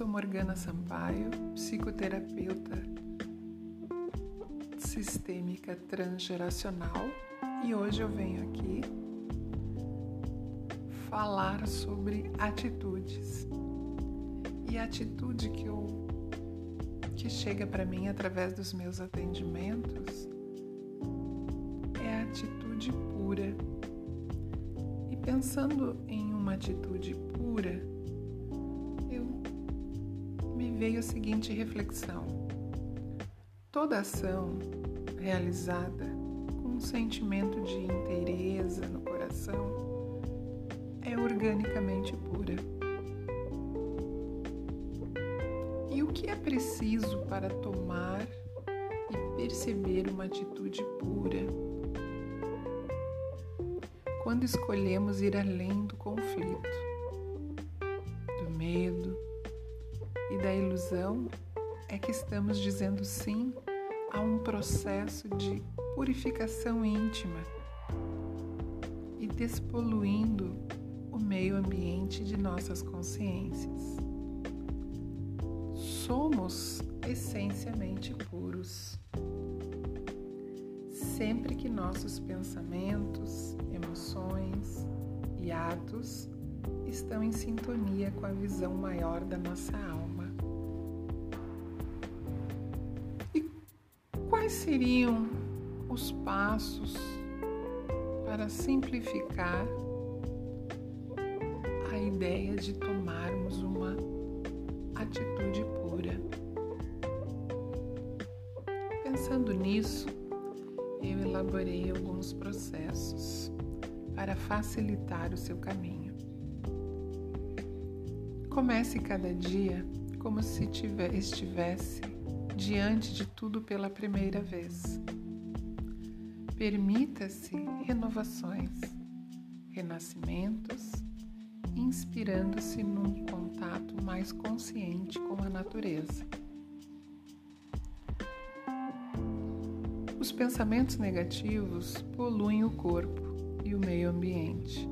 sou Morgana Sampaio, psicoterapeuta sistêmica transgeracional e hoje eu venho aqui falar sobre atitudes. E a atitude que eu que chega para mim através dos meus atendimentos é a atitude pura. E pensando em uma atitude pura, veio a seguinte reflexão: toda ação realizada com um sentimento de inteireza no coração é organicamente pura. E o que é preciso para tomar e perceber uma atitude pura? Quando escolhemos ir além do conflito, do medo, e da ilusão é que estamos dizendo sim a um processo de purificação íntima e despoluindo o meio ambiente de nossas consciências. Somos essencialmente puros. Sempre que nossos pensamentos, emoções e atos estão em sintonia com a visão maior da nossa alma. Quais seriam os passos para simplificar a ideia de tomarmos uma atitude pura? Pensando nisso, eu elaborei alguns processos para facilitar o seu caminho. Comece cada dia como se tiver, estivesse diante de tudo pela primeira vez. Permita-se renovações, renascimentos, inspirando-se num contato mais consciente com a natureza. Os pensamentos negativos poluem o corpo e o meio ambiente.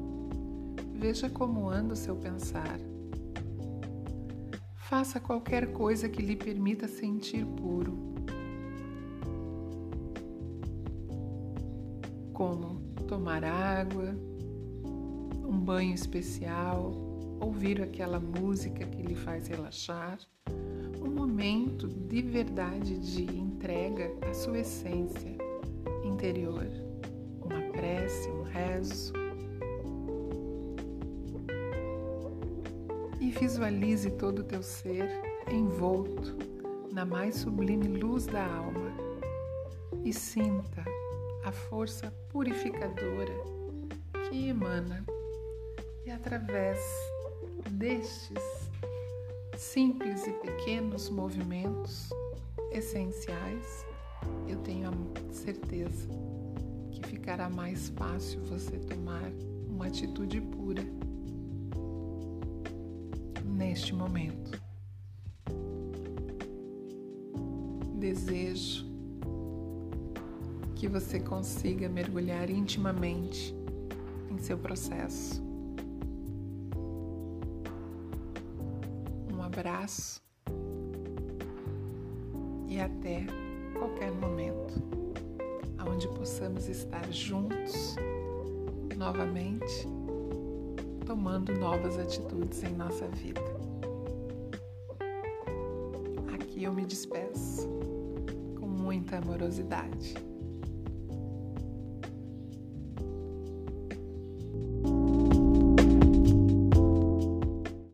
Veja como anda o seu pensar Faça qualquer coisa que lhe permita sentir puro. Como tomar água, um banho especial, ouvir aquela música que lhe faz relaxar, um momento de verdade de entrega à sua essência interior, uma prece, um rezo e visualize todo o teu ser envolto na mais sublime luz da alma e sinta a força purificadora que emana e através destes simples e pequenos movimentos essenciais, eu tenho a certeza que ficará mais fácil você tomar uma atitude pura neste momento. Desejo que você consiga mergulhar intimamente em seu processo. Um abraço e até qualquer momento onde possamos estar juntos novamente tomando novas atitudes em nossa vida. Aqui eu me despeço com muita amorosidade.